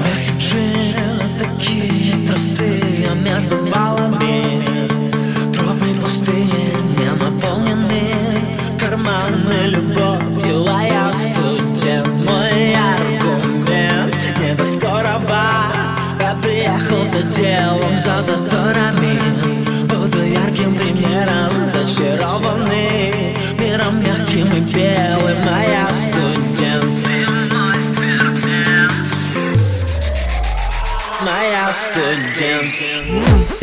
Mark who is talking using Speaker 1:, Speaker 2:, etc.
Speaker 1: Пассажиры такие простые между валами Тропы пустые, не наполнены Карманы любовью, а я студент Мой аргумент. Не до скорого Я приехал за делом, за заторами Буду ярким примером, зачарованный Миром мягким и белым, а я студент моя студент